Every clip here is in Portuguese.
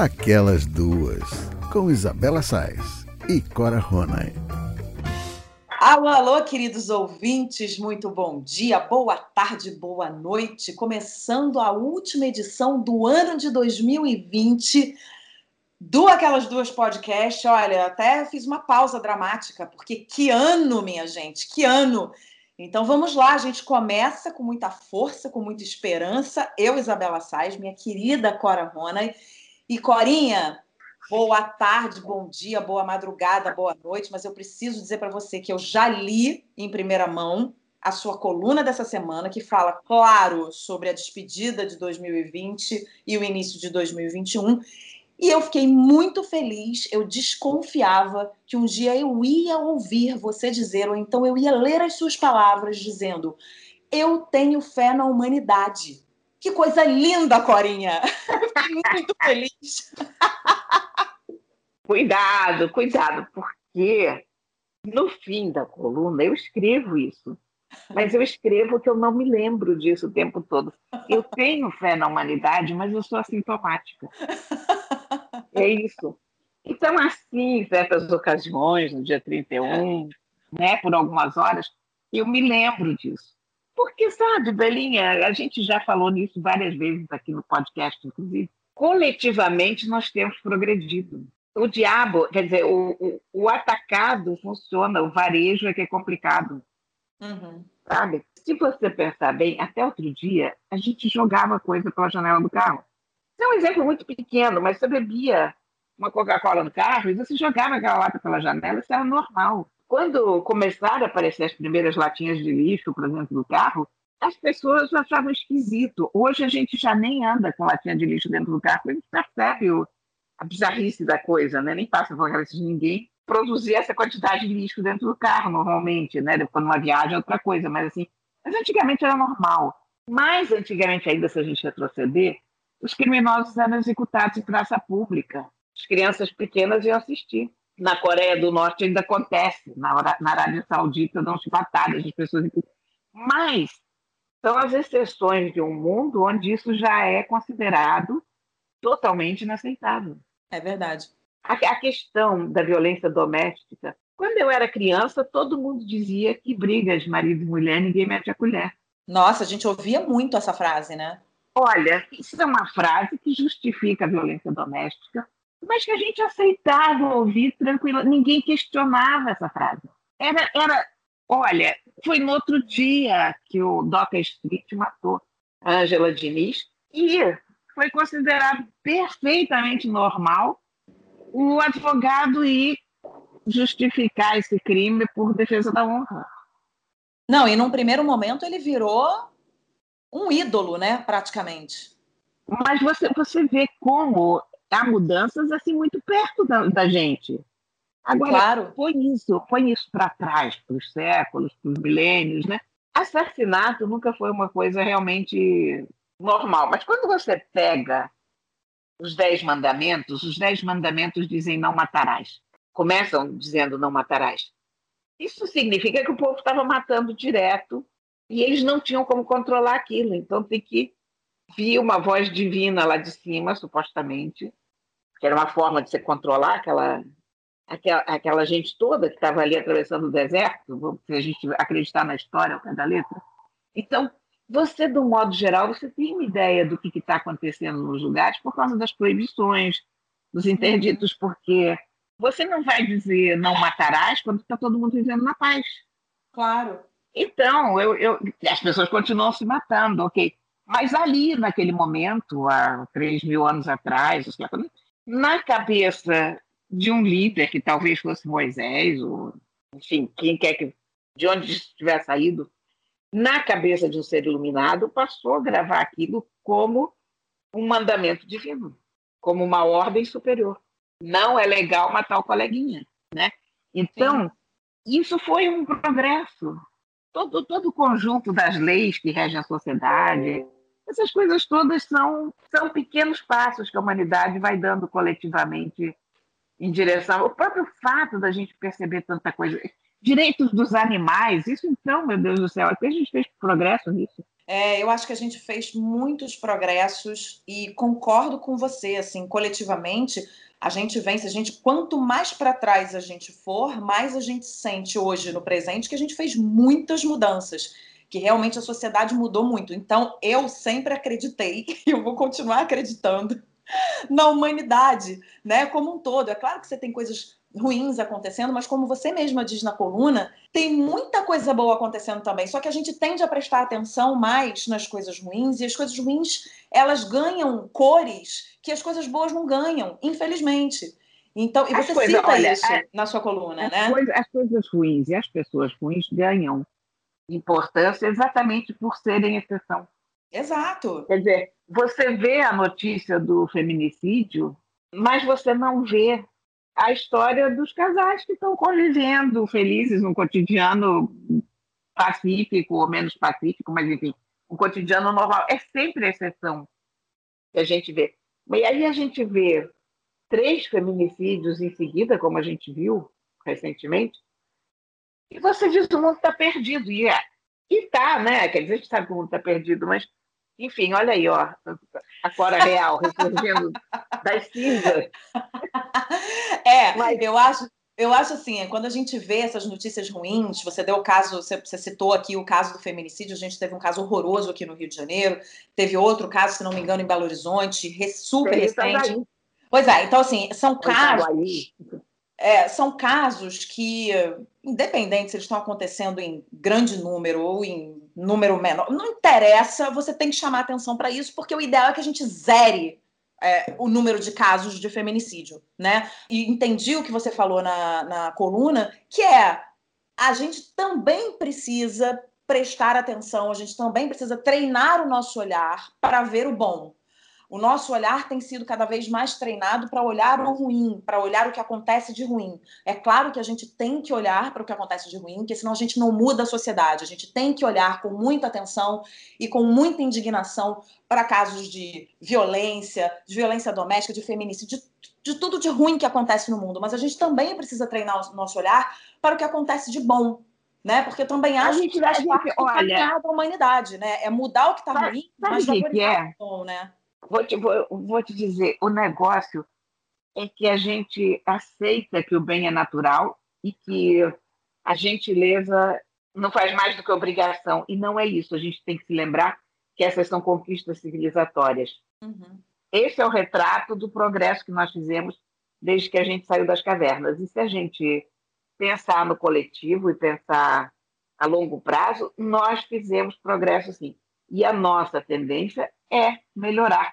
Aquelas Duas, com Isabela Sais e Cora Ronay. Alô, alô, queridos ouvintes, muito bom dia, boa tarde, boa noite. Começando a última edição do ano de 2020 do Aquelas Duas Podcast. Olha, até fiz uma pausa dramática, porque que ano, minha gente, que ano! Então vamos lá, a gente começa com muita força, com muita esperança. Eu, Isabela Sais, minha querida Cora Rona. E Corinha, Boa tarde, bom dia, boa madrugada, boa noite, mas eu preciso dizer para você que eu já li em primeira mão a sua coluna dessa semana, que fala, claro, sobre a despedida de 2020 e o início de 2021. E eu fiquei muito feliz, eu desconfiava que um dia eu ia ouvir você dizer, ou então eu ia ler as suas palavras dizendo: Eu tenho fé na humanidade. Que coisa linda, Corinha! Fiquei muito feliz. Cuidado, cuidado, porque no fim da coluna eu escrevo isso. Mas eu escrevo que eu não me lembro disso o tempo todo. Eu tenho fé na humanidade, mas eu sou assintomática. É isso. Então, assim, certas ocasiões, no dia 31, né, por algumas horas, eu me lembro disso. Porque, sabe, Belinha, a gente já falou nisso várias vezes aqui no podcast, inclusive, coletivamente nós temos progredido o diabo, quer dizer, o, o, o, atacado funciona, o varejo é que é complicado. Uhum. Sabe? Se você pensar bem, até outro dia, a gente jogava coisa pela janela do carro. Isso é um exemplo muito pequeno, mas você bebia uma Coca-Cola no carro e você jogava aquela lata pela janela, isso era normal. Quando começaram a aparecer as primeiras latinhas de lixo, por exemplo, do carro, as pessoas achavam esquisito. Hoje a gente já nem anda com latinha de lixo dentro do carro, a gente percebe o, a bizarrice da coisa, né? Nem passa pela cabeça de ninguém produzir essa quantidade de lixo dentro do carro, normalmente, né? Depois numa viagem é outra coisa, mas assim, mas antigamente era normal. Mais antigamente ainda, se a gente retroceder, os criminosos eram executados em praça pública. As crianças pequenas iam assistir. Na Coreia do Norte ainda acontece, na, na Arábia Saudita dão chibatadas de pessoas. Mas são as exceções de um mundo onde isso já é considerado totalmente inaceitável. É verdade. A, a questão da violência doméstica, quando eu era criança, todo mundo dizia que brigas de marido e mulher ninguém mete a colher. Nossa, a gente ouvia muito essa frase, né? Olha, isso é uma frase que justifica a violência doméstica, mas que a gente aceitava ouvir tranquilo. Ninguém questionava essa frase. Era, era, olha, foi no outro dia que o Doca Street matou a Angela Diniz e foi considerado perfeitamente normal o advogado ir justificar esse crime por defesa da honra. Não, e num primeiro momento ele virou um ídolo, né, praticamente. Mas você, você vê como há mudanças assim muito perto da, da gente. Agora, claro. põe isso, põe isso para trás, para os séculos, para os milênios, né? Assassinato nunca foi uma coisa realmente normal. Mas quando você pega os dez mandamentos, os dez mandamentos dizem não matarás. Começam dizendo não matarás. Isso significa que o povo estava matando direto e eles não tinham como controlar aquilo. Então tem que vir uma voz divina lá de cima, supostamente, que era uma forma de se controlar aquela, aquela, aquela gente toda que estava ali atravessando o deserto, se a gente acreditar na história ao pé da letra. Então, você, do modo geral, você tem uma ideia do que está acontecendo nos lugares por causa das proibições, dos interditos, porque você não vai dizer não matarás quando está todo mundo vivendo na paz. Claro. Então, eu, eu, as pessoas continuam se matando, ok. Mas ali, naquele momento, há 3 mil anos atrás, na cabeça de um líder que talvez fosse Moisés, ou enfim, quem quer que, de onde estiver saído, na cabeça de um ser iluminado, passou a gravar aquilo como um mandamento divino, como uma ordem superior. Não é legal matar o coleguinha, né? Então, Sim. isso foi um progresso. Todo, todo o conjunto das leis que regem a sociedade, essas coisas todas são, são pequenos passos que a humanidade vai dando coletivamente em direção. O próprio fato da gente perceber tanta coisa direitos dos animais, isso então, meu Deus do céu, até a gente fez progresso nisso. É, eu acho que a gente fez muitos progressos e concordo com você, assim, coletivamente, a gente vence, a gente quanto mais para trás a gente for, mais a gente sente hoje no presente que a gente fez muitas mudanças, que realmente a sociedade mudou muito. Então, eu sempre acreditei e eu vou continuar acreditando na humanidade, né, como um todo. É claro que você tem coisas ruins acontecendo, mas como você mesma diz na coluna, tem muita coisa boa acontecendo também. Só que a gente tende a prestar atenção mais nas coisas ruins e as coisas ruins elas ganham cores que as coisas boas não ganham, infelizmente. Então, e você coisas, cita olha, isso a, na sua coluna, as né? Coisas, as coisas ruins e as pessoas ruins ganham importância exatamente por serem exceção. Exato. Quer dizer, você vê a notícia do feminicídio, mas você não vê a história dos casais que estão convivendo felizes no cotidiano pacífico ou menos pacífico, mas enfim, um cotidiano normal. É sempre a exceção que a gente vê. E aí a gente vê três feminicídios em seguida, como a gente viu recentemente, e você diz que o mundo está perdido. E é, está, né? Quer dizer, a gente sabe que o mundo está perdido, mas enfim, olha aí, ó, a Cora Real ressurgindo das cinzas. É, Mas... eu acho. Eu acho assim, quando a gente vê essas notícias ruins, você deu o caso, você, citou aqui o caso do feminicídio, a gente teve um caso horroroso aqui no Rio de Janeiro, teve outro caso, se não me engano, em Belo Horizonte, super recente. Pois é, então assim, são casos. É, são casos que, independente se eles estão acontecendo em grande número ou em número menor, não interessa, você tem que chamar atenção para isso, porque o ideal é que a gente zere é, o número de casos de feminicídio, né? E entendi o que você falou na, na coluna, que é a gente também precisa prestar atenção, a gente também precisa treinar o nosso olhar para ver o bom, o nosso olhar tem sido cada vez mais treinado para olhar o ruim, para olhar o que acontece de ruim. É claro que a gente tem que olhar para o que acontece de ruim, porque senão a gente não muda a sociedade. A gente tem que olhar com muita atenção e com muita indignação para casos de violência, de violência doméstica, de feminicídio, de, de tudo de ruim que acontece no mundo. Mas a gente também precisa treinar o nosso olhar para o que acontece de bom, né? Porque também acho que faz parte olha, da humanidade, né? É mudar o que está ruim, mas valorizar é? o bom, né? Vou te, vou, vou te dizer, o negócio é que a gente aceita que o bem é natural e que a gentileza não faz mais do que obrigação. E não é isso. A gente tem que se lembrar que essas são conquistas civilizatórias. Uhum. Esse é o retrato do progresso que nós fizemos desde que a gente saiu das cavernas. E se a gente pensar no coletivo e pensar a longo prazo, nós fizemos progresso sim. E a nossa tendência é melhorar.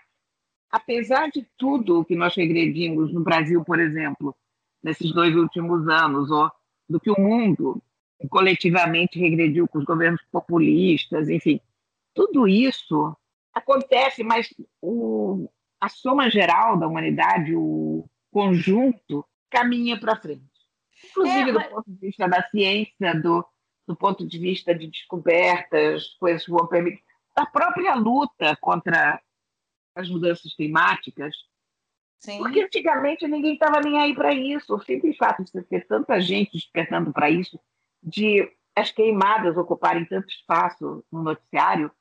Apesar de tudo que nós regredimos no Brasil, por exemplo, nesses dois últimos anos, ou do que o mundo coletivamente regrediu com os governos populistas, enfim, tudo isso acontece, mas o, a soma geral da humanidade, o conjunto, caminha para frente. Inclusive é, mas... do ponto de vista da ciência, do, do ponto de vista de descobertas, coisas que vão permitir da própria luta contra as mudanças climáticas. Sim. Porque antigamente ninguém estava nem aí para isso. O simples fato de ter tanta gente despertando para isso, de as queimadas ocuparem tanto espaço no noticiário,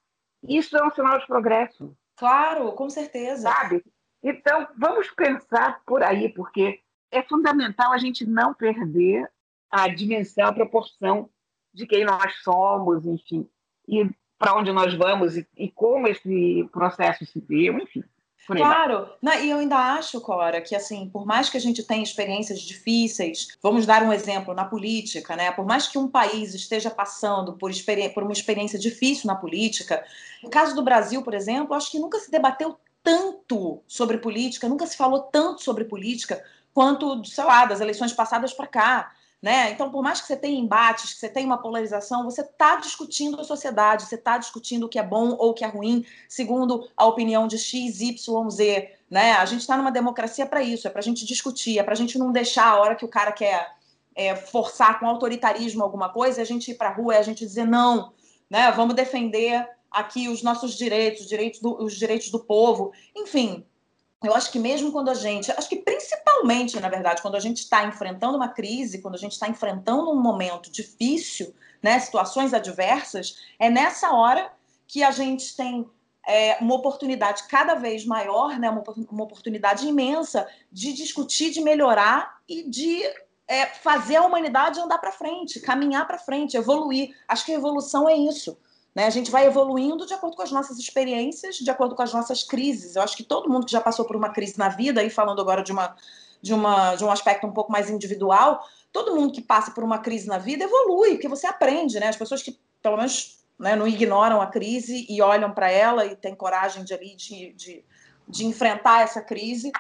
isso é um sinal de progresso. Claro, com certeza. Sabe? Então, vamos pensar por aí, porque é fundamental a gente não perder a dimensão, a proporção de quem nós somos, enfim. E para onde nós vamos e, e, como esse processo se deu, enfim. Claro, e eu ainda acho, Cora, que assim, por mais que a gente tenha experiências difíceis, vamos dar um exemplo na política, né? Por mais que um país esteja passando por, por uma experiência difícil na política, no caso do Brasil, por exemplo, acho que nunca se debateu tanto sobre política, nunca se falou tanto sobre política quanto, sei lá, das eleições passadas para cá. Né? Então, por mais que você tenha embates, que você tenha uma polarização, você está discutindo a sociedade, você está discutindo o que é bom ou o que é ruim, segundo a opinião de X, Y, Z. Né? A gente está numa democracia para isso, é para a gente discutir, é para a gente não deixar a hora que o cara quer é, forçar com autoritarismo alguma coisa, a gente ir para a rua e a gente dizer não, né? vamos defender aqui os nossos direitos, os direitos do, os direitos do povo. Enfim, eu acho que mesmo quando a gente, acho que principalmente, na verdade, quando a gente está enfrentando uma crise, quando a gente está enfrentando um momento difícil, né, situações adversas, é nessa hora que a gente tem é, uma oportunidade cada vez maior, né, uma, uma oportunidade imensa de discutir, de melhorar e de é, fazer a humanidade andar para frente, caminhar para frente, evoluir. Acho que a evolução é isso. Né? A gente vai evoluindo de acordo com as nossas experiências, de acordo com as nossas crises. Eu acho que todo mundo que já passou por uma crise na vida, e falando agora de, uma, de, uma, de um aspecto um pouco mais individual, todo mundo que passa por uma crise na vida evolui, porque você aprende, né? As pessoas que, pelo menos, né, não ignoram a crise e olham para ela e têm coragem de, ali, de, de, de enfrentar essa crise,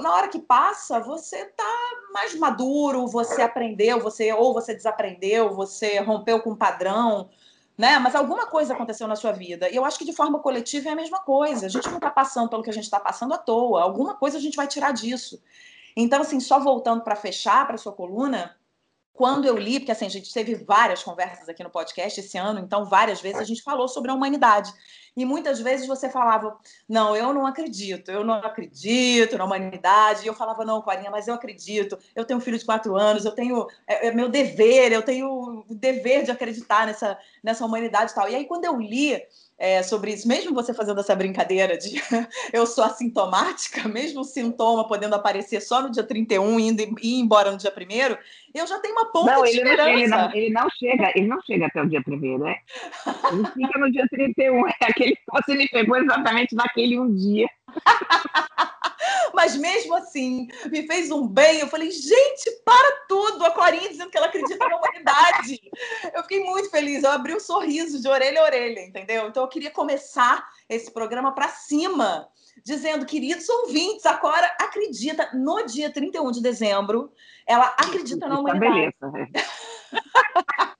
na hora que passa, você está mais maduro, você aprendeu, você ou você desaprendeu, você rompeu com um padrão, né? Mas alguma coisa aconteceu na sua vida. E eu acho que de forma coletiva é a mesma coisa. A gente não está passando pelo que a gente está passando à toa. Alguma coisa a gente vai tirar disso. Então, assim, só voltando para fechar para sua coluna, quando eu li, porque assim, a gente teve várias conversas aqui no podcast esse ano, então várias vezes a gente falou sobre a humanidade. E muitas vezes você falava, não, eu não acredito, eu não acredito na humanidade. E eu falava, não, Corinha, mas eu acredito. Eu tenho um filho de quatro anos, eu tenho é, é meu dever, eu tenho o dever de acreditar nessa, nessa humanidade e tal. E aí, quando eu li é, sobre isso, mesmo você fazendo essa brincadeira de eu sou assintomática, mesmo o sintoma podendo aparecer só no dia 31 e indo, ir embora no dia 1 eu já tenho uma ponta não, de ele esperança. Não, ele, não, ele não chega, ele não chega até o dia 1 né? Ele fica no dia 31, é aquele que você me pegou exatamente naquele um dia. Mas mesmo assim, me fez um bem. Eu falei, gente, para tudo! A Corinha dizendo que ela acredita na humanidade. Eu fiquei muito feliz. Eu abri um sorriso de orelha a orelha, entendeu? Então eu queria começar esse programa para cima, dizendo, queridos ouvintes, a Cora acredita no dia 31 de dezembro. Ela acredita na humanidade. Beleza.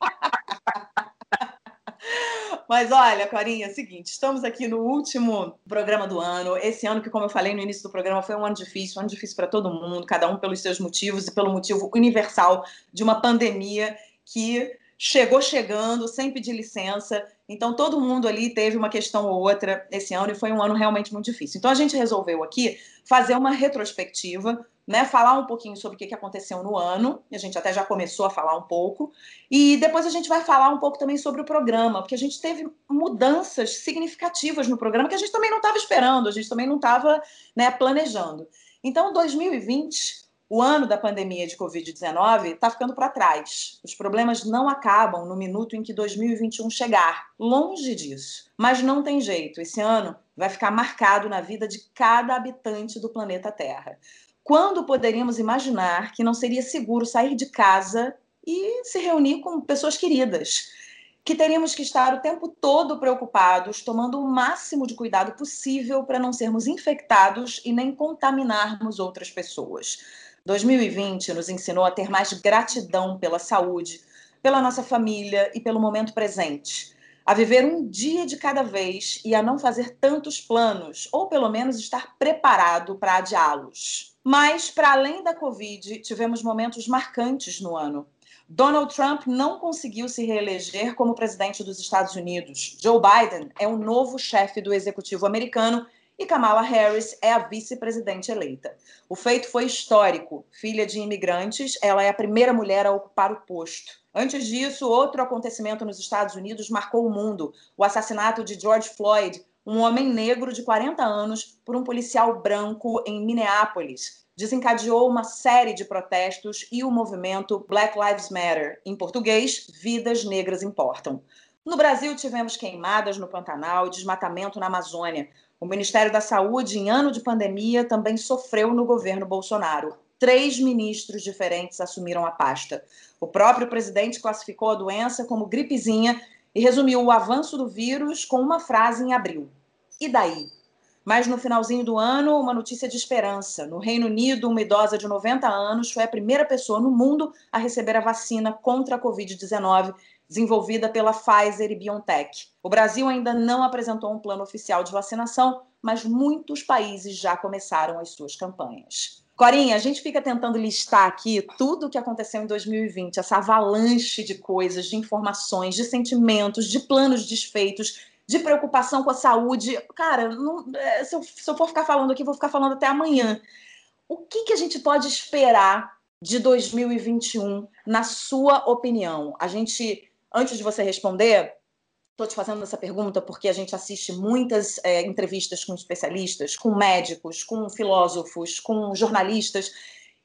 Mas olha, Corinha, é o seguinte, estamos aqui no último programa do ano. Esse ano que, como eu falei no início do programa, foi um ano difícil, um ano difícil para todo mundo, cada um pelos seus motivos e pelo motivo universal de uma pandemia que chegou chegando sem pedir licença. Então, todo mundo ali teve uma questão ou outra esse ano e foi um ano realmente muito difícil. Então, a gente resolveu aqui fazer uma retrospectiva né, falar um pouquinho sobre o que aconteceu no ano, a gente até já começou a falar um pouco, e depois a gente vai falar um pouco também sobre o programa, porque a gente teve mudanças significativas no programa que a gente também não estava esperando, a gente também não estava né, planejando. Então, 2020, o ano da pandemia de Covid-19, está ficando para trás. Os problemas não acabam no minuto em que 2021 chegar, longe disso. Mas não tem jeito, esse ano vai ficar marcado na vida de cada habitante do planeta Terra. Quando poderíamos imaginar que não seria seguro sair de casa e se reunir com pessoas queridas? Que teríamos que estar o tempo todo preocupados, tomando o máximo de cuidado possível para não sermos infectados e nem contaminarmos outras pessoas. 2020 nos ensinou a ter mais gratidão pela saúde, pela nossa família e pelo momento presente a viver um dia de cada vez e a não fazer tantos planos, ou pelo menos estar preparado para adiá-los. Mas, para além da Covid, tivemos momentos marcantes no ano. Donald Trump não conseguiu se reeleger como presidente dos Estados Unidos. Joe Biden é o novo chefe do executivo americano e Kamala Harris é a vice-presidente eleita. O feito foi histórico. Filha de imigrantes, ela é a primeira mulher a ocupar o posto. Antes disso, outro acontecimento nos Estados Unidos marcou o mundo: o assassinato de George Floyd, um homem negro de 40 anos, por um policial branco em Minneapolis. Desencadeou uma série de protestos e o movimento Black Lives Matter, em português, Vidas Negras Importam. No Brasil, tivemos queimadas no Pantanal e desmatamento na Amazônia. O Ministério da Saúde, em ano de pandemia, também sofreu no governo Bolsonaro. Três ministros diferentes assumiram a pasta. O próprio presidente classificou a doença como gripezinha e resumiu o avanço do vírus com uma frase em abril. E daí? Mas no finalzinho do ano, uma notícia de esperança. No Reino Unido, uma idosa de 90 anos foi a primeira pessoa no mundo a receber a vacina contra a Covid-19, desenvolvida pela Pfizer e BioNTech. O Brasil ainda não apresentou um plano oficial de vacinação, mas muitos países já começaram as suas campanhas. Corinha, a gente fica tentando listar aqui tudo o que aconteceu em 2020, essa avalanche de coisas, de informações, de sentimentos, de planos desfeitos, de preocupação com a saúde. Cara, não, é, se, eu, se, eu, for ficar falando aqui, vou ficar falando até amanhã. O que, que a gente pode esperar de 2021, na sua opinião? A gente, antes de você responder, Estou te fazendo essa pergunta porque a gente assiste muitas é, entrevistas com especialistas, com médicos, com filósofos, com jornalistas,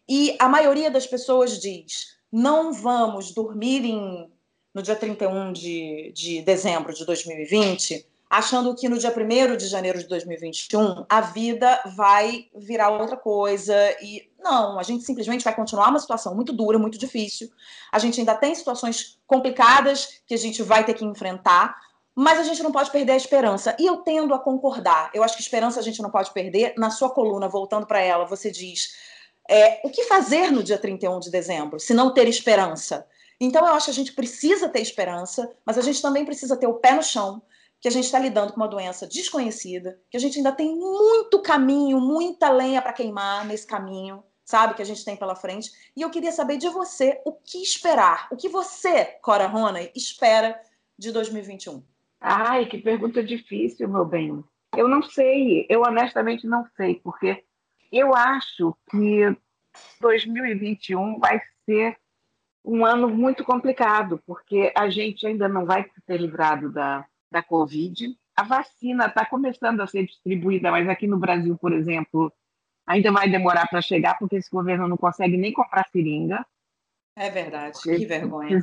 e a maioria das pessoas diz: não vamos dormir em, no dia 31 de, de dezembro de 2020 achando que no dia 1 de janeiro de 2021 a vida vai virar outra coisa e não, a gente simplesmente vai continuar uma situação muito dura, muito difícil. A gente ainda tem situações complicadas que a gente vai ter que enfrentar, mas a gente não pode perder a esperança. E eu tendo a concordar. Eu acho que esperança a gente não pode perder. Na sua coluna, voltando para ela, você diz: é, o que fazer no dia 31 de dezembro, se não ter esperança? Então, eu acho que a gente precisa ter esperança, mas a gente também precisa ter o pé no chão, que a gente está lidando com uma doença desconhecida, que a gente ainda tem muito caminho, muita lenha para queimar nesse caminho, sabe, que a gente tem pela frente. E eu queria saber de você o que esperar, o que você, Cora Rona, espera de 2021. Ai, que pergunta difícil, meu bem. Eu não sei, eu honestamente não sei, porque eu acho que 2021 vai ser um ano muito complicado, porque a gente ainda não vai ter livrado da, da Covid. A vacina está começando a ser distribuída, mas aqui no Brasil, por exemplo, ainda vai demorar para chegar, porque esse governo não consegue nem comprar seringa. É verdade, que vergonha.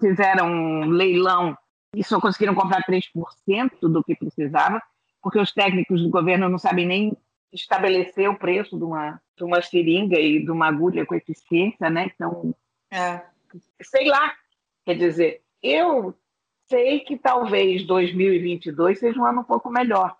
Fizeram um leilão e só conseguiram comprar 3% do que precisava, porque os técnicos do governo não sabem nem estabelecer o preço de uma, de uma seringa e de uma agulha com eficiência, né? Então, é. sei lá. Quer dizer, eu sei que talvez 2022 seja um ano um pouco melhor,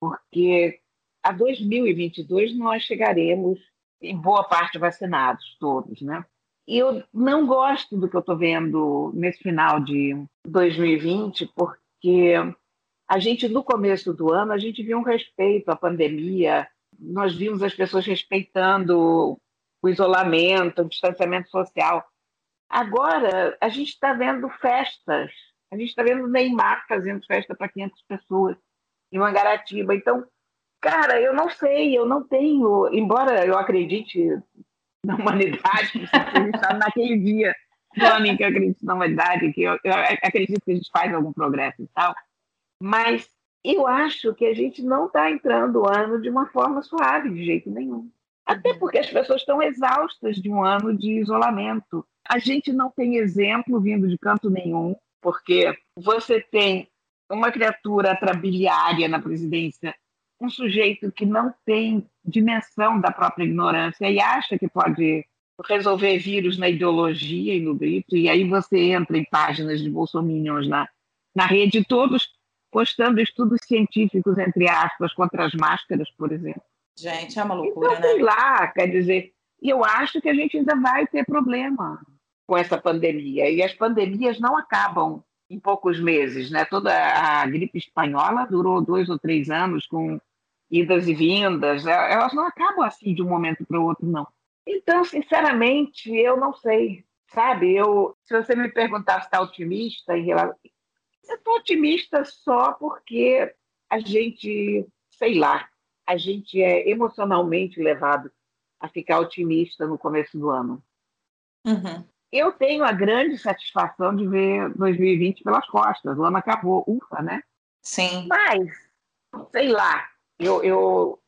porque a 2022 nós chegaremos em boa parte vacinados, todos, né? E eu não gosto do que eu estou vendo nesse final de 2020, porque a gente, no começo do ano, a gente viu um respeito à pandemia, nós vimos as pessoas respeitando o isolamento, o distanciamento social. Agora, a gente está vendo festas a gente está vendo o Neymar fazendo festa para 500 pessoas em Mangaratiba. Então, cara, eu não sei, eu não tenho, embora eu acredite na humanidade, está naquele dia em que eu acredito na humanidade, que eu, eu acredito que a gente faz algum progresso e tal, mas eu acho que a gente não está entrando o ano de uma forma suave, de jeito nenhum. Até uhum. porque as pessoas estão exaustas de um ano de isolamento. A gente não tem exemplo vindo de canto nenhum porque você tem uma criatura trabiliária na presidência, um sujeito que não tem dimensão da própria ignorância e acha que pode resolver vírus na ideologia e no grito, e aí você entra em páginas de bolsominions na, na rede, todos postando estudos científicos, entre aspas, contra as máscaras, por exemplo. Gente, é uma loucura, então, né? Sei lá, quer dizer, eu acho que a gente ainda vai ter problema com essa pandemia. E as pandemias não acabam em poucos meses. Né? Toda a gripe espanhola durou dois ou três anos, com idas e vindas. É, elas não acabam assim de um momento para o outro, não. Então, sinceramente, eu não sei. Sabe, eu, se você me perguntar se está otimista em relação. Eu estou otimista só porque a gente, sei lá, a gente é emocionalmente levado a ficar otimista no começo do ano. Uhum. Eu tenho a grande satisfação de ver 2020 pelas costas. O ano acabou, ufa, né? Sim. Mas, sei lá, eu, eu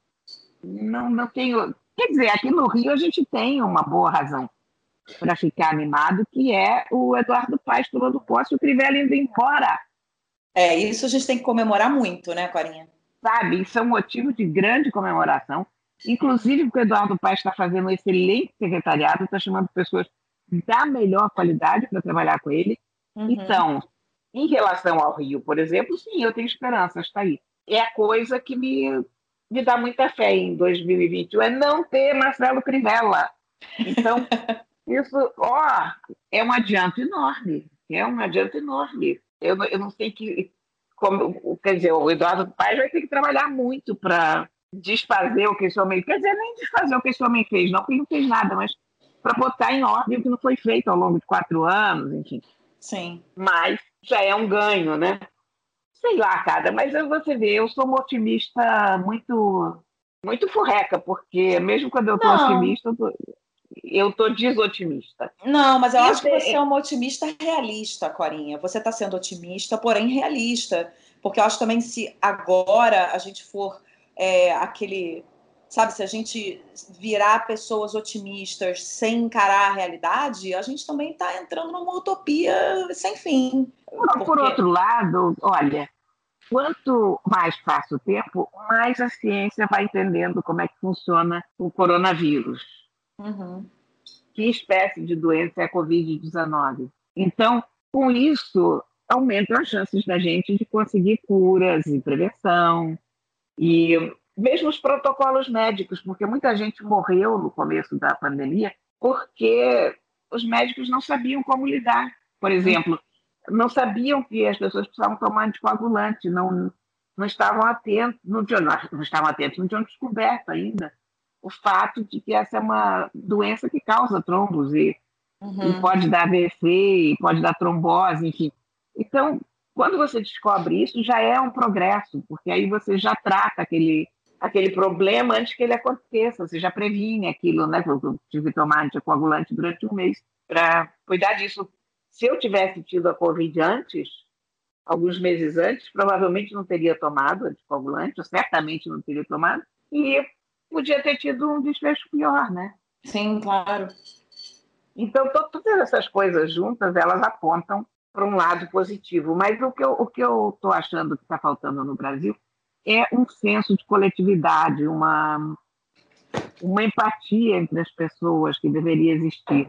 não, não tenho. Quer dizer, aqui no Rio a gente tem uma boa razão para ficar animado, que é o Eduardo Paes tomando posse e o Crivella indo embora. É, isso a gente tem que comemorar muito, né, Corinha? Sabe, isso é um motivo de grande comemoração. Inclusive porque o Eduardo Paes está fazendo um excelente secretariado, está chamando pessoas da melhor qualidade para trabalhar com ele. Uhum. Então, em relação ao Rio, por exemplo, sim, eu tenho esperança, está aí. É a coisa que me, me dá muita fé em 2021, é não ter Marcelo Crivella. Então, isso, ó, é um adianto enorme, é um adianto enorme. Eu, eu não sei que, como, quer dizer, o Eduardo Paes vai ter que trabalhar muito para desfazer o que esse homem, quer dizer, nem desfazer o que esse homem fez, não, porque ele não fez nada, mas para botar em ordem o que não foi feito ao longo de quatro anos, enfim. Sim. Mas já é um ganho, né? Sei lá, cara, mas você vê, eu sou uma otimista muito muito furreca, porque mesmo quando eu estou otimista, eu tô, eu estou desotimista. Não, mas eu acho que você é uma otimista realista, Corinha. Você está sendo otimista, porém realista. Porque eu acho também se agora a gente for é, aquele. Sabe, se a gente virar pessoas otimistas sem encarar a realidade, a gente também está entrando numa utopia sem fim. Porque... Por outro lado, olha, quanto mais passa o tempo, mais a ciência vai entendendo como é que funciona o coronavírus. Uhum. Que espécie de doença é a Covid-19? Então, com isso, aumentam as chances da gente de conseguir curas e prevenção. E mesmo os protocolos médicos, porque muita gente morreu no começo da pandemia porque os médicos não sabiam como lidar. Por exemplo, não sabiam que as pessoas precisavam tomar anticoagulante, não, não estavam atentos, não, tinham, não estavam atentos, não tinham descoberto ainda o fato de que essa é uma doença que causa trombos e, uhum. e pode dar AVC, e pode dar trombose, enfim. Então, quando você descobre isso, já é um progresso, porque aí você já trata aquele, aquele problema antes que ele aconteça, você já previne aquilo, né? Eu tive que tomar anticoagulante durante um mês para cuidar disso se eu tivesse tido a Covid antes, alguns meses antes, provavelmente não teria tomado anticoagulante, certamente não teria tomado, e podia ter tido um desfecho pior, né? Sim, claro. Então, todas essas coisas juntas, elas apontam para um lado positivo. Mas o que eu o que eu estou achando que está faltando no Brasil é um senso de coletividade, uma uma empatia entre as pessoas que deveria existir.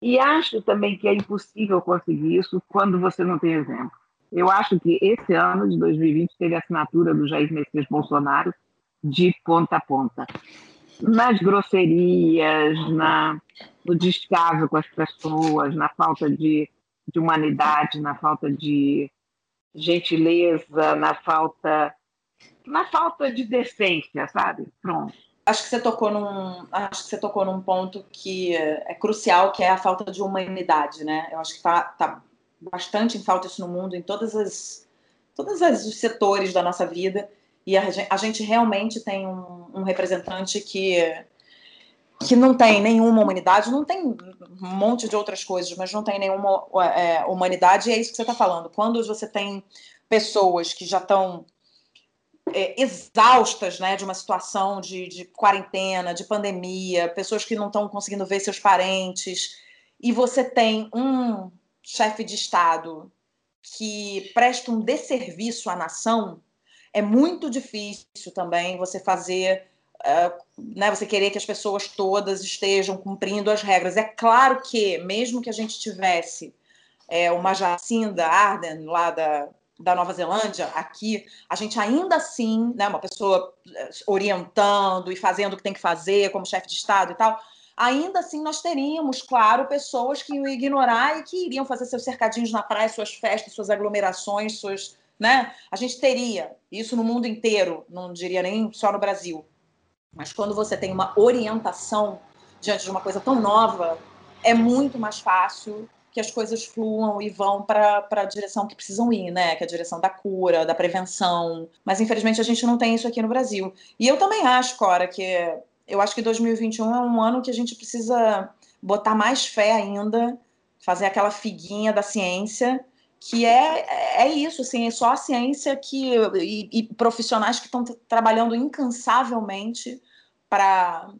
E acho também que é impossível conseguir isso quando você não tem exemplo. Eu acho que esse ano de 2020 teve a assinatura do Jair Messias Bolsonaro de ponta a ponta. Nas grosserias, na, no descaso com as pessoas, na falta de, de humanidade, na falta de gentileza, na falta, na falta de decência, sabe? Pronto. Acho que você tocou num acho que você tocou num ponto que é crucial que é a falta de humanidade né? Eu acho que tá, tá bastante em falta isso no mundo em todas as todos os setores da nossa vida. E a, a gente realmente tem um, um, representante que que não tem nenhuma humanidade não tem um monte de outras coisas mas não tem nenhuma é, humanidade. E é isso que você está falando. Quando você tem pessoas que já estão é, exaustas né, de uma situação de, de quarentena, de pandemia, pessoas que não estão conseguindo ver seus parentes, e você tem um chefe de Estado que presta um desserviço à nação, é muito difícil também você fazer, uh, né, você querer que as pessoas todas estejam cumprindo as regras. É claro que, mesmo que a gente tivesse é, uma Jacinda Arden lá da, da Nova Zelândia aqui, a gente ainda assim, né, uma pessoa eh, orientando e fazendo o que tem que fazer como chefe de Estado e tal, ainda assim nós teríamos, claro, pessoas que iam ignorar e que iriam fazer seus cercadinhos na praia, suas festas, suas aglomerações, suas, né? A gente teria isso no mundo inteiro, não diria nem só no Brasil. Mas quando você tem uma orientação diante de uma coisa tão nova, é muito mais fácil que as coisas fluam e vão para a direção que precisam ir, né? Que é a direção da cura, da prevenção. Mas infelizmente a gente não tem isso aqui no Brasil. E eu também acho, Cora, que eu acho que 2021 é um ano que a gente precisa botar mais fé ainda, fazer aquela figuinha da ciência que é, é isso, assim, é só a ciência que e, e profissionais que estão trabalhando incansavelmente para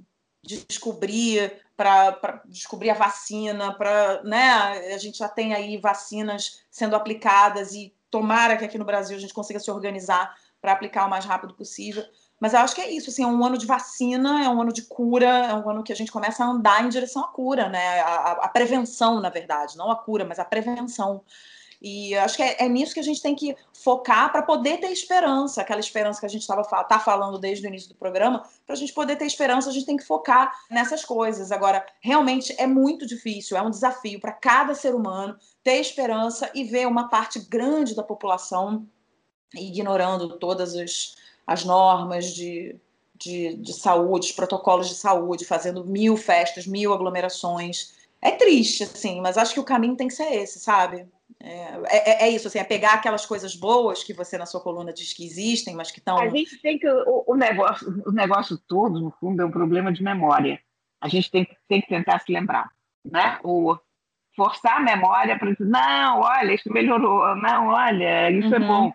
descobrir para descobrir a vacina, para, né, a gente já tem aí vacinas sendo aplicadas e tomara que aqui no Brasil a gente consiga se organizar para aplicar o mais rápido possível. Mas eu acho que é isso, assim, é um ano de vacina, é um ano de cura, é um ano que a gente começa a andar em direção à cura, né, a, a prevenção, na verdade, não a cura, mas a prevenção. E acho que é, é, nisso que a gente tem que focar para poder ter esperança, aquela esperança que a gente estava tá falando desde o início do programa, para a gente poder ter esperança, a gente tem que focar nessas coisas. Agora, realmente é muito difícil, é um desafio para cada ser humano ter esperança e ver uma parte grande da população ignorando todas as, as normas de, de, de saúde, os protocolos de saúde, fazendo mil festas, mil aglomerações. É triste, assim, mas acho que o caminho tem que ser esse, sabe? É, é, é, isso, assim, é pegar aquelas coisas boas que você na sua coluna diz que existem, mas que estão. A gente tem que. O, o, negócio, o negócio todo, no fundo, é um problema de memória. A gente tem, tem que tentar se lembrar, né? O forçar a memória para dizer, não, olha, isso melhorou, não, olha, isso é uhum. é bom.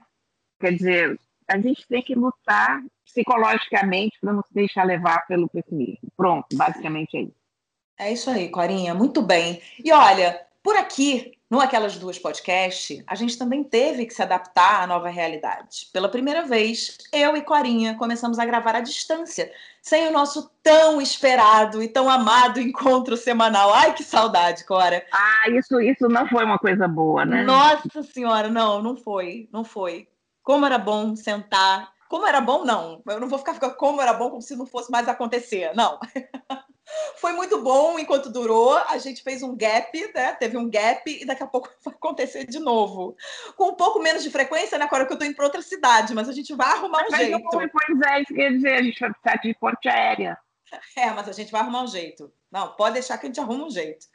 Quer dizer, a gente tem que lutar psicologicamente para não se deixar levar pelo pessimismo. Pronto, basicamente é isso. É isso aí, Corinha, muito bem. E olha, por aqui, no Aquelas Duas Podcast, a gente também teve que se adaptar à nova realidade. Pela primeira vez, eu e Corinha começamos a gravar à distância, sem o nosso tão esperado e tão amado encontro semanal. Ai, que saudade, Cora. Ah, isso, isso não foi uma coisa boa, né? Nossa Senhora, não, não foi, não foi. Como era bom sentar. Como era bom, não. Eu não vou ficar ficando como era bom como se não fosse mais acontecer. Não. Foi muito bom enquanto durou. A gente fez um gap, né? Teve um gap e daqui a pouco vai acontecer de novo. Com um pouco menos de frequência, né? Agora que eu tô indo para outra cidade, mas a gente vai arrumar um mas jeito. Não, pois é, isso quer dizer, a gente vai precisar de ponte aérea. É, mas a gente vai arrumar um jeito. Não, pode deixar que a gente arruma um jeito.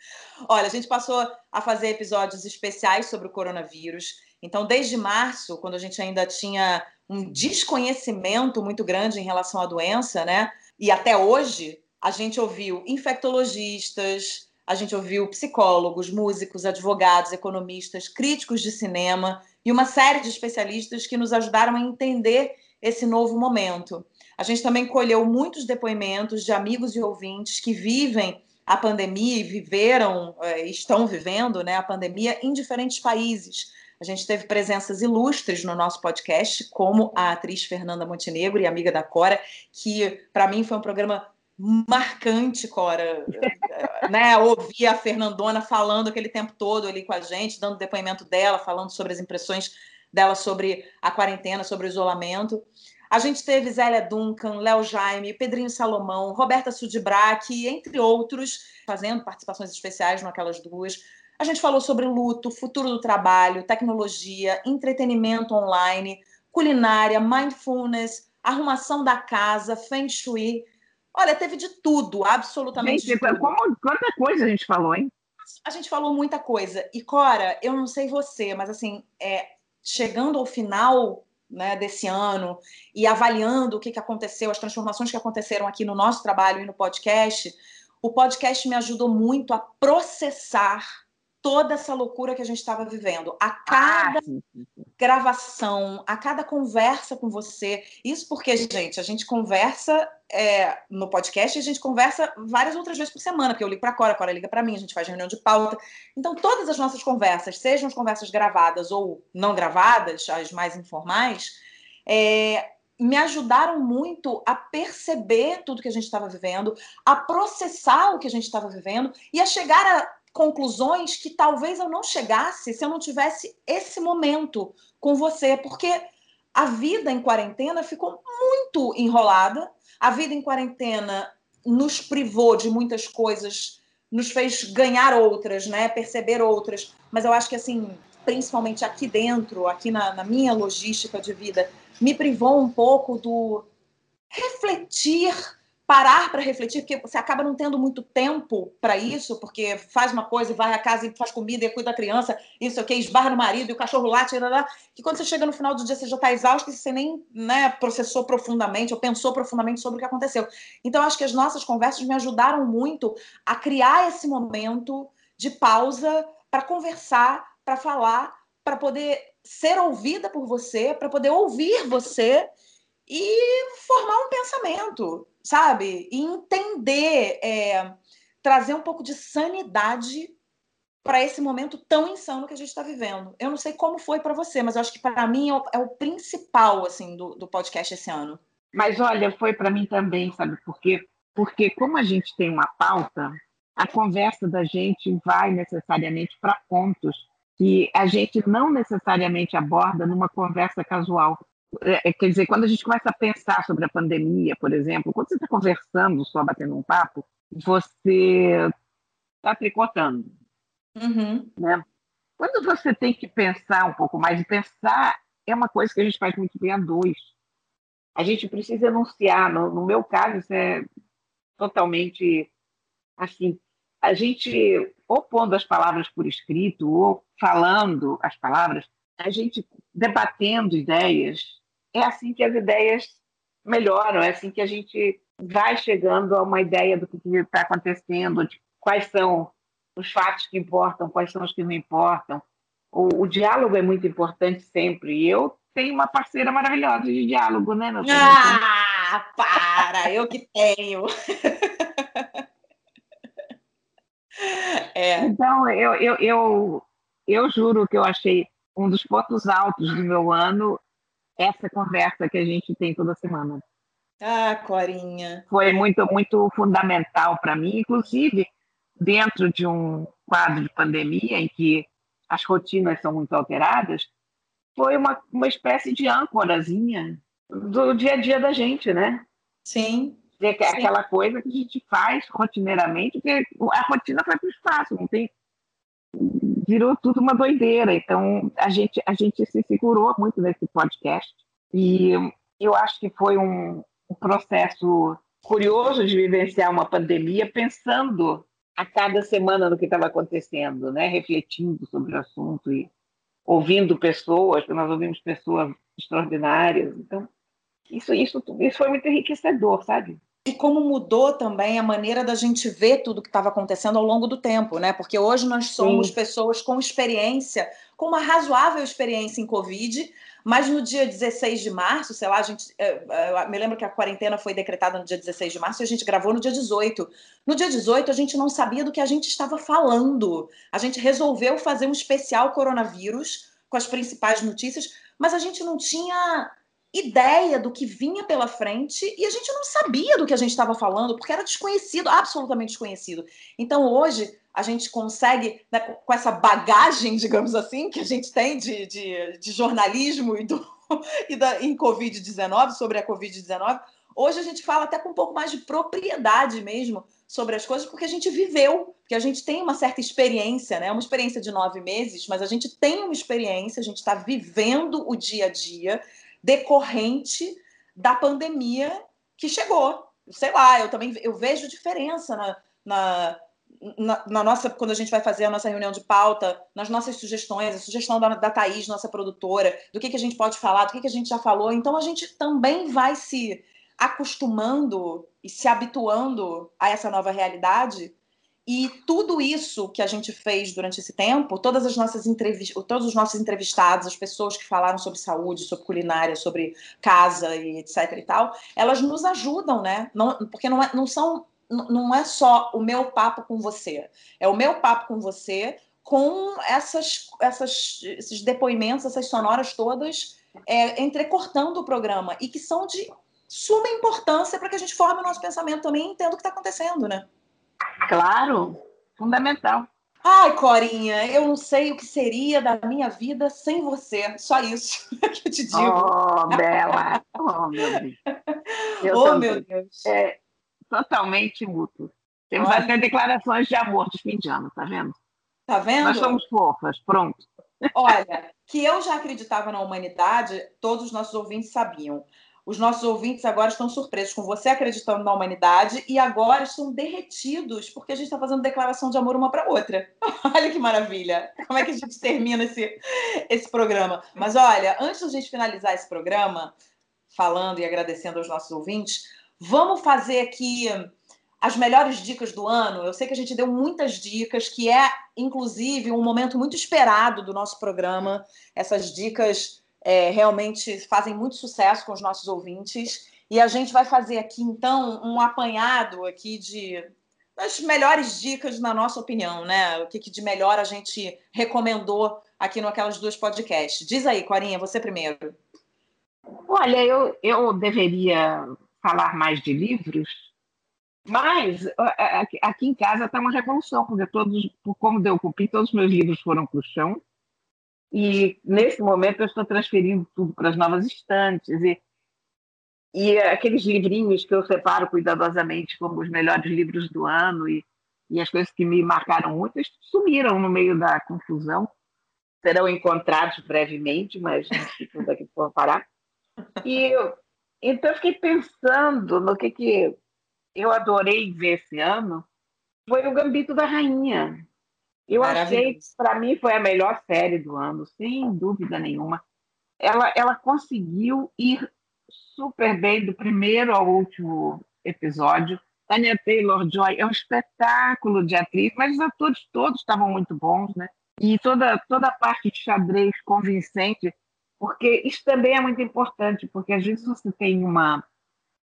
Olha, a gente passou a fazer episódios especiais sobre o coronavírus. Então, desde março, quando a gente ainda tinha um desconhecimento muito grande em relação à doença, né? E até hoje, a gente ouviu infectologistas, a gente ouviu psicólogos, músicos, advogados, economistas, críticos de cinema e uma série de especialistas que nos ajudaram a entender esse novo momento. A gente também colheu muitos depoimentos de amigos e ouvintes que vivem a pandemia e viveram, eh, estão vivendo né, a pandemia em diferentes países. A gente teve presenças ilustres no nosso podcast, como a atriz Fernanda Montenegro e amiga da Cora, que para mim foi um programa marcante, Cora, né? Ouvir a Fernandona falando aquele tempo todo ali com a gente, dando depoimento dela, falando sobre as impressões dela sobre a quarentena, sobre o isolamento. A gente teve Zélia Duncan, Léo Jaime, Pedrinho Salomão, Roberta Sudibrac, entre outros, fazendo participações especiais naquelas duas. A gente falou sobre luto, futuro do trabalho, tecnologia, entretenimento online, culinária, mindfulness, arrumação da casa, feng shui, Olha, teve de tudo, absolutamente gente, de tudo. Como, quanta coisa a gente falou, hein? A gente falou muita coisa. E, Cora, eu não sei você, mas assim, é, chegando ao final né, desse ano e avaliando o que, que aconteceu, as transformações que aconteceram aqui no nosso trabalho e no podcast, o podcast me ajudou muito a processar toda essa loucura que a gente estava vivendo. A cada ah, gravação, a cada conversa com você. Isso porque, gente, a gente conversa é, no podcast e a gente conversa várias outras vezes por semana, porque eu ligo para a Cora, a Cora liga para mim, a gente faz reunião de pauta. Então, todas as nossas conversas, sejam as conversas gravadas ou não gravadas, as mais informais, é, me ajudaram muito a perceber tudo que a gente estava vivendo, a processar o que a gente estava vivendo e a chegar a conclusões que talvez eu não chegasse se eu não tivesse esse momento com você, porque a vida em quarentena ficou muito enrolada. A vida em quarentena nos privou de muitas coisas, nos fez ganhar outras, né? Perceber outras. Mas eu acho que assim, principalmente aqui dentro, aqui na, na minha logística de vida, me privou um pouco do refletir parar para refletir, porque você acaba não tendo muito tempo para isso, porque faz uma coisa e vai à casa e faz comida e cuida da criança, isso aqui, esbarra no marido e o cachorro late, e que quando você chega no final do dia você já está exausto e você nem né, processou profundamente ou pensou profundamente sobre o que aconteceu. Então, acho que as nossas conversas me ajudaram muito a criar esse momento de pausa para conversar, para falar, para poder ser ouvida por você, para poder ouvir você e formar um pensamento sabe? E entender, é, trazer um pouco de sanidade para esse momento tão insano que a gente está vivendo. Eu não sei como foi para você, mas eu acho que para mim é o, é o, principal assim do, do podcast esse ano. Mas olha, foi para mim também, sabe por quê? Porque como a gente tem uma pauta, a conversa da gente vai necessariamente para pontos que a gente não necessariamente aborda numa conversa casual. É, é, quer dizer, quando a gente começa a pensar sobre a pandemia, por exemplo, quando você está conversando, só batendo um papo, você está tricotando. Uhum. Né? Quando você tem que pensar um pouco mais, e pensar é uma coisa que a gente faz muito bem a dois. A gente precisa enunciar, no, no meu caso, isso é totalmente assim. A gente, ou pondo as palavras por escrito, ou falando as palavras, a gente debatendo ideias, é assim que as ideias melhoram, é assim que a gente vai chegando a uma ideia do que está acontecendo, de quais são os fatos que importam, quais são os que não importam. O, o diálogo é muito importante sempre. E eu tenho uma parceira maravilhosa de diálogo, né? Ah, para! Eu que tenho. é. Então, eu, eu, eu, eu juro que eu achei um dos pontos altos do meu ano essa conversa que a gente tem toda semana. Ah, Corinha. Foi muito, muito fundamental para mim, inclusive dentro de um quadro de pandemia em que as rotinas são muito alteradas, foi uma, uma espécie de âncorazinha do dia a dia da gente, né? Sim. É aquela coisa que a gente faz rotineiramente, porque a rotina foi para o espaço, não tem. Virou tudo uma doideira. Então, a gente, a gente se segurou muito nesse podcast. E eu acho que foi um, processo curioso de vivenciar uma pandemia pensando a cada semana no que estava acontecendo, né? refletindo sobre o assunto e ouvindo pessoas, nós ouvimos pessoas extraordinárias. Então, isso, isso, isso foi muito enriquecedor, sabe? E como mudou também a maneira da gente ver tudo que estava acontecendo ao longo do tempo, né? Porque hoje nós somos Sim. pessoas com experiência, com uma razoável experiência em Covid, mas no dia 16 de março, sei lá, a gente. Eu, eu me lembro que a quarentena foi decretada no dia 16 de março e a gente gravou no dia 18. No dia 18, a gente não sabia do que a gente estava falando. A gente resolveu fazer um especial coronavírus com as principais notícias, mas a gente não tinha ideia do que vinha pela frente e a gente não sabia do que a gente estava falando, porque era desconhecido, absolutamente desconhecido. Então hoje a gente consegue, né, com essa bagagem, digamos assim, que a gente tem de, de, de jornalismo e, do, e da, em Covid-19, sobre a Covid-19, hoje a gente fala até com um pouco mais de propriedade mesmo sobre as coisas, porque a gente viveu, porque a gente tem uma certa experiência, né? Uma experiência de nove meses, mas a gente tem uma experiência, a gente está vivendo o dia a dia decorrente da pandemia que chegou. Sei lá, eu também eu vejo diferença na, na, na, na, nossa, quando a gente vai fazer a nossa reunião de pauta, nas nossas sugestões, a sugestão da, da Thaís, nossa produtora, do que, que a gente pode falar, do que, que a gente já falou. Então a gente também vai se acostumando e se habituando a essa nova realidade e tudo isso que a gente fez durante esse tempo, todas as nossas entrevistas, todos os nossos entrevistados, as pessoas que falaram sobre saúde, sobre culinária, sobre casa e etc e tal, elas nos ajudam, né? Não, porque não, é, não são não é só o meu papo com você, é o meu papo com você com essas, essas esses depoimentos, essas sonoras todas é, entrecortando o programa e que são de suma importância para que a gente forme o nosso pensamento também e entenda o que está acontecendo, né? Claro, fundamental. Ai, Corinha, eu não sei o que seria da minha vida sem você. Só isso que eu te digo. Oh, Bela! Oh, meu Deus. Eu oh, meu Deus. É totalmente mútuo. Temos Olha. até declarações de amor de fim de ano, tá vendo? Tá vendo? Nós somos fofas, pronto. Olha, que eu já acreditava na humanidade, todos os nossos ouvintes sabiam. Os nossos ouvintes agora estão surpresos com você acreditando na humanidade e agora estão derretidos porque a gente está fazendo declaração de amor uma para outra. olha que maravilha! Como é que a gente termina esse, esse programa? Mas olha, antes da gente finalizar esse programa, falando e agradecendo aos nossos ouvintes, vamos fazer aqui as melhores dicas do ano. Eu sei que a gente deu muitas dicas, que é, inclusive, um momento muito esperado do nosso programa. Essas dicas é, realmente fazem muito sucesso com os nossos ouvintes. E a gente vai fazer aqui, então, um apanhado aqui de das melhores dicas, na nossa opinião, né? O que, que de melhor a gente recomendou aqui no Aquelas Duas Podcasts. Diz aí, Corinha, você primeiro. Olha, eu, eu deveria falar mais de livros, mas aqui em casa está uma revolução, porque todos, por como deu cupim, todos os meus livros foram para o chão. E nesse momento eu estou transferindo tudo para as novas estantes e, e aqueles livrinhos que eu separo cuidadosamente como os melhores livros do ano e, e as coisas que me marcaram muito sumiram no meio da confusão. Serão encontrados brevemente, mas não sei que for parar. E eu, então eu fiquei pensando no que, que eu adorei ver esse ano, foi o Gambito da Rainha. Eu achei, para mim, foi a melhor série do ano, sem dúvida nenhuma. Ela, ela conseguiu ir super bem do primeiro ao último episódio. Tanya Taylor-Joy é um espetáculo de atriz, mas os atores todos estavam muito bons, né? E toda, toda a parte de xadrez convincente, porque isso também é muito importante, porque às vezes você tem uma,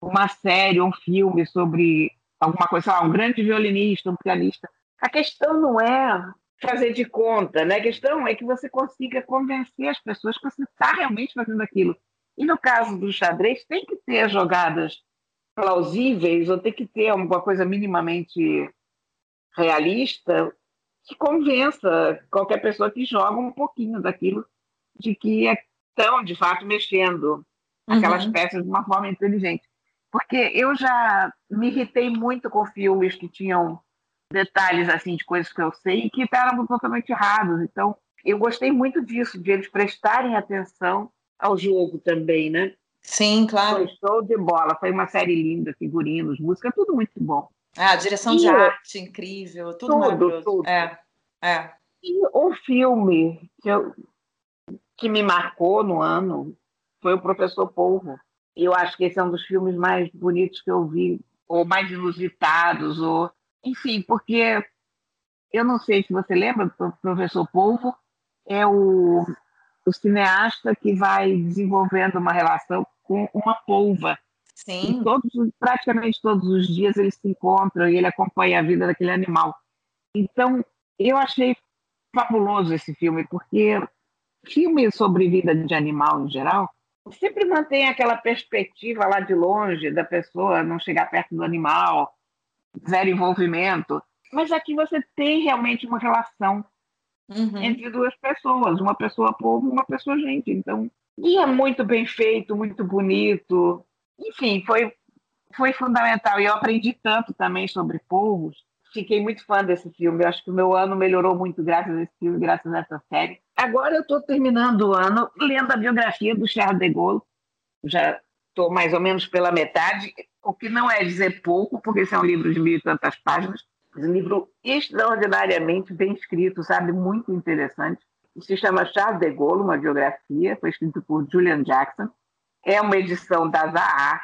uma série, um filme sobre alguma coisa, lá, um grande violinista, um pianista. A questão não é fazer de conta, né? A questão é que você consiga convencer as pessoas que você está realmente fazendo aquilo. E no caso do xadrez, tem que ter jogadas plausíveis ou tem que ter alguma coisa minimamente realista que convença qualquer pessoa que joga um pouquinho daquilo de que estão, de fato, mexendo aquelas uhum. peças de uma forma inteligente. Porque eu já me irritei muito com filmes que tinham detalhes assim de coisas que eu sei e que estavam totalmente errados. Então, eu gostei muito disso, de eles prestarem atenção ao jogo também, né? Sim, claro. Foi show de bola, foi uma série linda, figurinos, música, tudo muito bom. Ah, direção e de arte incrível, tudo, tudo maravilhoso. Tudo. É, é. E o filme que, eu, que me marcou no ano foi o Professor Polvo. Eu acho que esse é um dos filmes mais bonitos que eu vi, ou mais inusitados, ou enfim, porque eu não sei se você lembra do Professor Polvo, é o, o cineasta que vai desenvolvendo uma relação com uma polva. Sim. E todos, praticamente todos os dias eles se encontram e ele acompanha a vida daquele animal. Então, eu achei fabuloso esse filme, porque filme sobre vida de animal em geral sempre mantém aquela perspectiva lá de longe da pessoa não chegar perto do animal, zero envolvimento. Mas aqui você tem realmente uma relação uhum. entre duas pessoas, uma pessoa povo e uma pessoa gente. Então, e é muito bem feito, muito bonito. Enfim, foi, foi fundamental. E eu aprendi tanto também sobre povos. Fiquei muito fã desse filme. Eu acho que o meu ano melhorou muito graças a esse filme, graças a essa série. Agora eu estou terminando o ano lendo a biografia do Charles de Gaulle. Já estou mais ou menos pela metade, o que não é dizer pouco, porque esse é um livro de mil e tantas páginas. Um livro extraordinariamente bem escrito, sabe? Muito interessante se chama Charles de Gaulle, uma biografia, foi escrito por Julian Jackson. É uma edição da Zahar.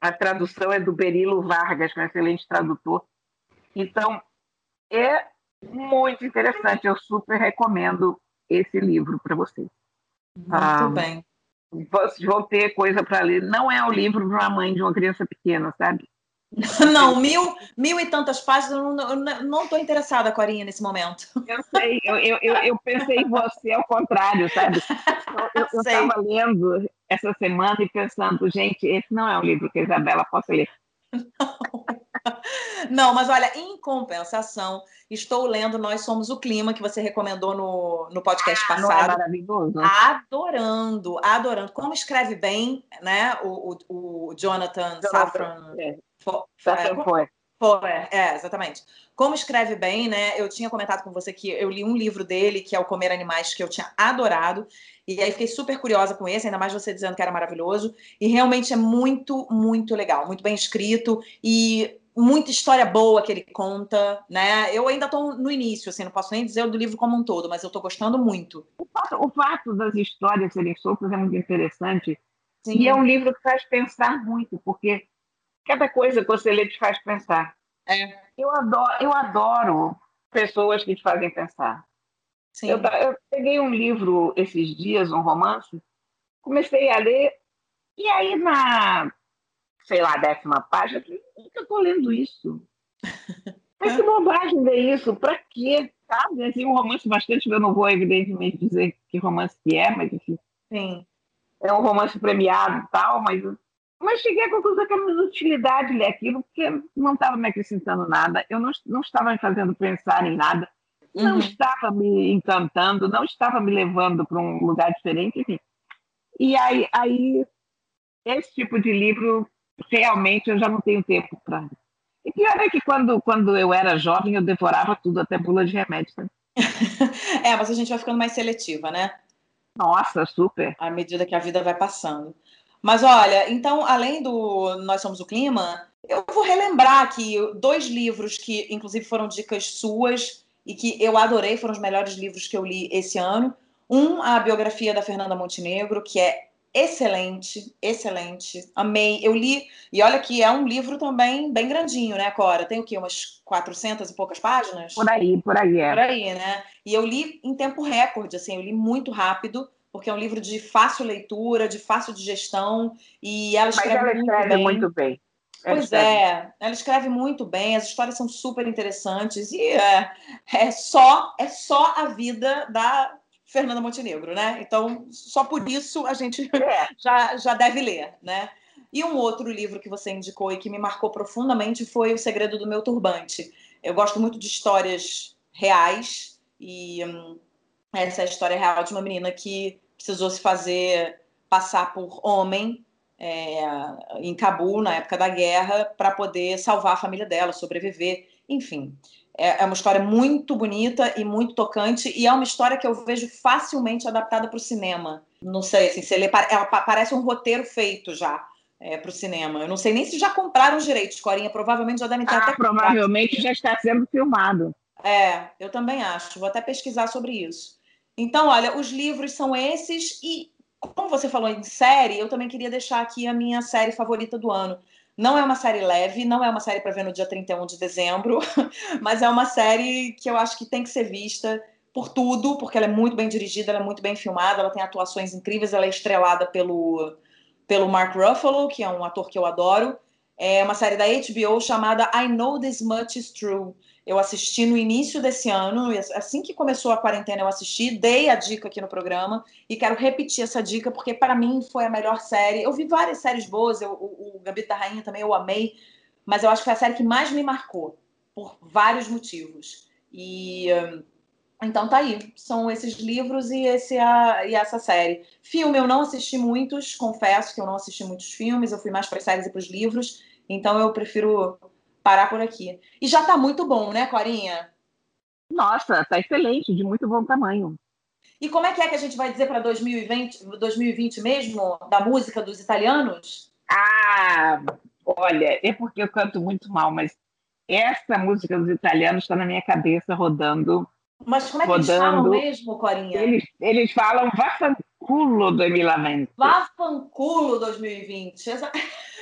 A tradução é do Berilo Vargas, que é um excelente tradutor. Então, é muito interessante. Eu super recomendo esse livro para vocês. Muito ah, bem. Vocês vão ter coisa para ler. Não é o livro de uma mãe de uma criança pequena, sabe? Não, mil, mil e tantas páginas, eu não estou interessada, Corinha, nesse momento. Eu sei, eu, eu, eu pensei em você ao contrário, sabe? Eu estava lendo essa semana e pensando, gente, esse não é um livro que a Isabela possa ler. Não. não, mas olha, em compensação, estou lendo Nós Somos o Clima, que você recomendou no, no podcast ah, passado. Não é maravilhoso? Adorando, adorando. Como escreve bem, né, o, o, o Jonathan, Jonathan Safran. É. Safran é. Foi, é, exatamente. Como escreve bem, né? Eu tinha comentado com você que eu li um livro dele, que é o Comer Animais, que eu tinha adorado. E aí fiquei super curiosa com esse, ainda mais você dizendo que era maravilhoso. E realmente é muito, muito legal, muito bem escrito e muita história boa que ele conta, né? Eu ainda estou no início, assim, não posso nem dizer do livro como um todo, mas eu estou gostando muito. O fato, o fato, das histórias serem soltas é muito interessante. Sim. E é um livro que faz pensar muito, porque Cada coisa que você lê te faz pensar. É. Eu adoro, eu adoro pessoas que te fazem pensar. Sim. Eu, eu peguei um livro esses dias, um romance, comecei a ler, e aí na, sei lá, décima página, que eu estou lendo isso? Mas que bobagem ver isso, para quê? Sabe? Assim, um romance bastante, eu não vou evidentemente dizer que romance que é, mas enfim. Sim. É um romance premiado e tal, mas mas cheguei à conclusão que era uma inutilidade ler aquilo, porque não estava me acrescentando nada, eu não, não estava me fazendo pensar em nada, não uhum. estava me encantando, não estava me levando para um lugar diferente, enfim. E aí, aí, esse tipo de livro, realmente, eu já não tenho tempo para. E pior é que quando, quando eu era jovem, eu devorava tudo, até bula de remédio. Né? é, mas a gente vai ficando mais seletiva, né? Nossa, super. À medida que a vida vai passando. Mas olha, então, além do Nós Somos o Clima, eu vou relembrar aqui dois livros que, inclusive, foram dicas suas e que eu adorei, foram os melhores livros que eu li esse ano. Um, a biografia da Fernanda Montenegro, que é excelente, excelente. Amei. Eu li, e olha que é um livro também bem grandinho, né, Cora? Tem o quê? Umas 400 e poucas páginas? Por aí, por aí, é. Por aí, né? E eu li em tempo recorde, assim, eu li muito rápido, porque é um livro de fácil leitura, de fácil digestão, e ela escreve, Mas ela escreve muito bem. Muito bem. Pois é, ela escreve muito bem, as histórias são super interessantes e é, é só é só a vida da Fernanda Montenegro, né? Então, só por isso a gente é. já, já deve ler, né? E um outro livro que você indicou e que me marcou profundamente foi O Segredo do Meu Turbante. Eu gosto muito de histórias reais e hum, essa é a história real de uma menina que precisou se fazer passar por homem é, em Cabul, na época da guerra, para poder salvar a família dela, sobreviver, enfim. É, é uma história muito bonita e muito tocante, e é uma história que eu vejo facilmente adaptada para o cinema. Não sei, assim, se ele, ela parece um roteiro feito já. É, para o cinema. Eu não sei nem se já compraram os direitos, Corinha. Provavelmente já devem ter ah, até Provavelmente já está sendo filmado. É, eu também acho. Vou até pesquisar sobre isso. Então, olha, os livros são esses, e como você falou em série, eu também queria deixar aqui a minha série favorita do ano. Não é uma série leve, não é uma série para ver no dia 31 de dezembro, mas é uma série que eu acho que tem que ser vista por tudo, porque ela é muito bem dirigida, ela é muito bem filmada, ela tem atuações incríveis, ela é estrelada pelo, pelo Mark Ruffalo, que é um ator que eu adoro. É uma série da HBO chamada I Know This Much Is True. Eu assisti no início desse ano, assim que começou a quarentena, eu assisti, dei a dica aqui no programa e quero repetir essa dica porque para mim foi a melhor série. Eu vi várias séries boas, eu, o, o Gambito da Rainha também eu amei, mas eu acho que foi a série que mais me marcou por vários motivos. E hum, então tá aí, são esses livros e, esse, a, e essa série. Filme eu não assisti muitos, confesso que eu não assisti muitos filmes, eu fui mais para as séries e para os livros, então eu prefiro parar por aqui. E já está muito bom, né, Corinha? Nossa, está excelente, de muito bom tamanho. E como é que é que a gente vai dizer para 2020, 2020 mesmo, da música dos italianos? Ah, olha, é porque eu canto muito mal, mas essa música dos italianos está na minha cabeça rodando. Mas como é que rodando. eles falam mesmo, Corinha? Eles, eles falam Vaffanculo 2020. Vaffanculo 2020.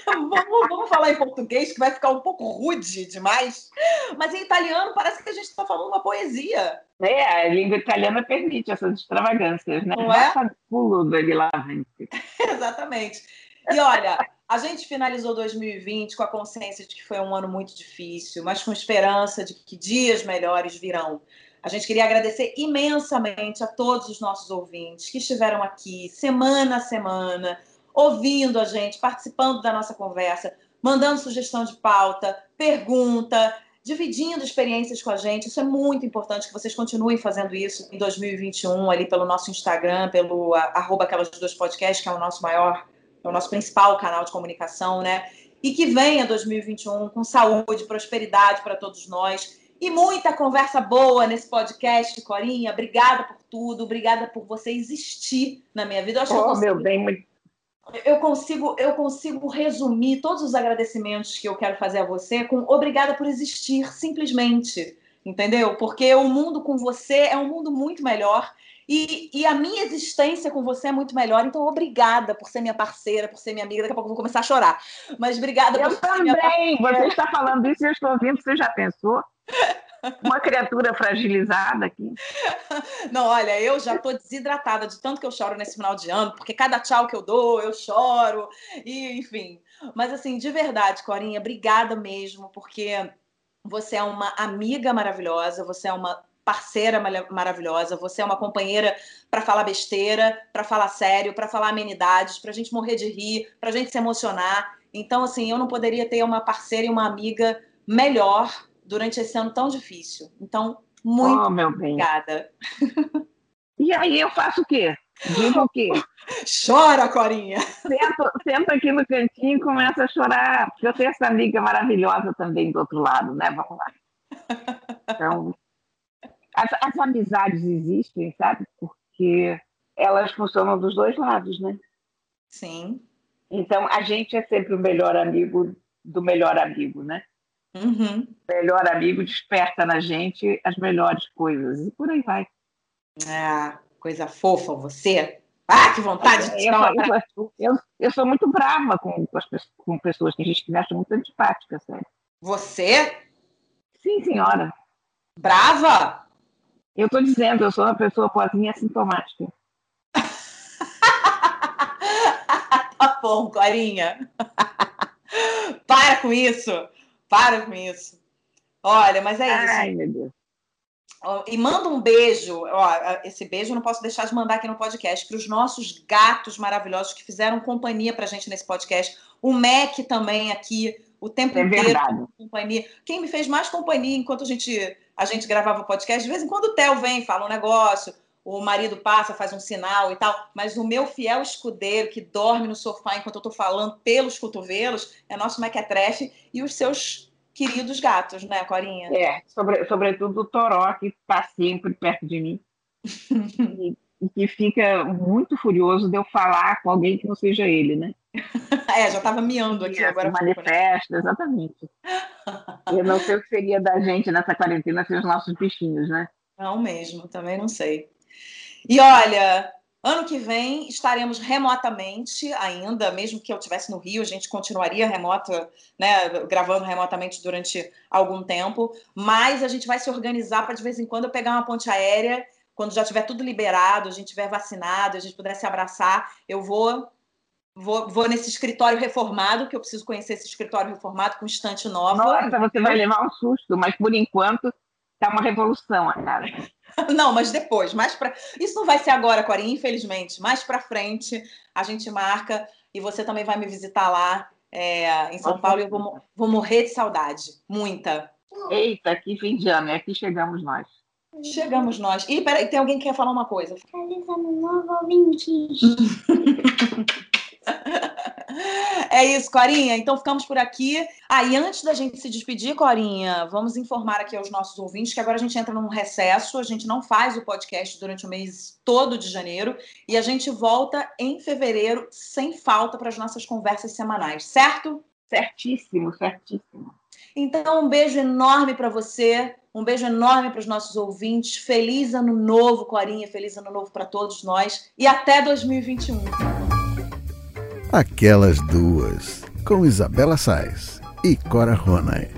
vamos, vamos falar em português, que vai ficar um pouco rude demais. Mas em italiano parece que a gente está falando uma poesia. É, a língua italiana permite essas extravagâncias, né? Não é? pulo do Exatamente. E olha, a gente finalizou 2020 com a consciência de que foi um ano muito difícil, mas com esperança de que dias melhores virão. A gente queria agradecer imensamente a todos os nossos ouvintes que estiveram aqui semana a semana, ouvindo a gente, participando da nossa conversa, mandando sugestão de pauta, pergunta, dividindo experiências com a gente. Isso é muito importante que vocês continuem fazendo isso em 2021, ali pelo nosso Instagram, pelo arroba aquelas duas podcasts, que é o nosso maior, é o nosso principal canal de comunicação, né? E que venha 2021 com saúde, prosperidade para todos nós. E muita conversa boa nesse podcast, Corinha. Obrigada por tudo, obrigada por você existir na minha vida. Eu acho oh, que meu bem, eu consigo, eu consigo resumir todos os agradecimentos que eu quero fazer a você com obrigada por existir, simplesmente. Entendeu? Porque o mundo com você é um mundo muito melhor. E, e, a minha existência com você é muito melhor, então obrigada por ser minha parceira, por ser minha amiga. Daqui a pouco eu vou começar a chorar. Mas obrigada eu por também. ser minha parceira. Você está falando isso e eu estou ouvindo, você já pensou? Uma criatura fragilizada aqui. Não, olha, eu já estou desidratada de tanto que eu choro nesse final de ano, porque cada tchau que eu dou, eu choro, e enfim. Mas assim, de verdade, Corinha, obrigada mesmo, porque você é uma amiga maravilhosa, você é uma parceira maravilhosa, você é uma companheira para falar besteira, para falar sério, para falar amenidades, para a gente morrer de rir, para a gente se emocionar. Então, assim, eu não poderia ter uma parceira e uma amiga melhor durante esse ano tão difícil. Então, muito oh, meu obrigada. E aí eu faço o quê? Digo o quê? Chora, Corinha! Sento, sento aqui no cantinho e começo a chorar, porque eu tenho essa amiga maravilhosa também do outro lado, né? Vamos lá. Então, as, as amizades existem, sabe? Porque elas funcionam dos dois lados, né? Sim. Então, a gente é sempre o melhor amigo do melhor amigo, né? Uhum. Melhor amigo desperta na gente as melhores coisas e por aí vai. Ah, coisa fofa você. Ah, que vontade de eu, eu, eu, eu, sou muito brava com, com, as, com pessoas que a gente acha muito antipática, sério. Você? Sim, senhora. Brava? Eu estou dizendo, eu sou uma pessoa pozinha assintomática. tá bom, Clarinha. Para com isso. Para com isso. Olha, mas é isso. Ai, meu Deus. E manda um beijo, ó, esse beijo eu não posso deixar de mandar aqui no podcast, para os nossos gatos maravilhosos que fizeram companhia para a gente nesse podcast. O Mac também aqui, o tempo é inteiro. Verdade. Companhia. Quem me fez mais companhia enquanto a gente, a gente gravava o podcast, de vez em quando o Theo vem, fala um negócio, o marido passa, faz um sinal e tal, mas o meu fiel escudeiro que dorme no sofá enquanto eu estou falando pelos cotovelos é nosso Mequetrefe e os seus queridos gatos, né, Corinha? É, sobre, sobretudo o Toró, que está sempre perto de mim. e, e, que fica muito furioso de eu falar com alguém que não seja ele, né? é, já estava miando aqui agora. Manifesta, exatamente. eu não sei o que seria da gente nessa quarentena sem os nossos bichinhos, né? Não mesmo, também não sei. E olha, Ano que vem estaremos remotamente ainda, mesmo que eu estivesse no Rio, a gente continuaria remota, né, gravando remotamente durante algum tempo, mas a gente vai se organizar para de vez em quando eu pegar uma ponte aérea, quando já tiver tudo liberado, a gente tiver vacinado, a gente puder se abraçar, eu vou Vou, vou, nesse escritório reformado, que eu preciso conhecer esse escritório reformado com estante nova. Nossa, você vai levar um susto, mas por enquanto tá uma revolução, cara. Não, mas depois, mais para. Isso não vai ser agora, Corinha, infelizmente. Mais para frente a gente marca e você também vai me visitar lá é, em São Paulo e eu vou, vou morrer de saudade. Muita. Eita, que fim de ano, é aqui chegamos nós. Chegamos nós. E peraí, tem alguém que quer falar uma coisa? Feliz ano novo, ouvintes. É isso, Corinha. Então ficamos por aqui. Ah, e antes da gente se despedir, Corinha, vamos informar aqui aos nossos ouvintes que agora a gente entra num recesso, a gente não faz o podcast durante o mês todo de janeiro e a gente volta em fevereiro sem falta para as nossas conversas semanais, certo? Certíssimo, certíssimo. Então, um beijo enorme para você, um beijo enorme para os nossos ouvintes. Feliz ano novo, Corinha, feliz ano novo para todos nós e até 2021. Aquelas duas, com Isabela Sais e Cora Ronay.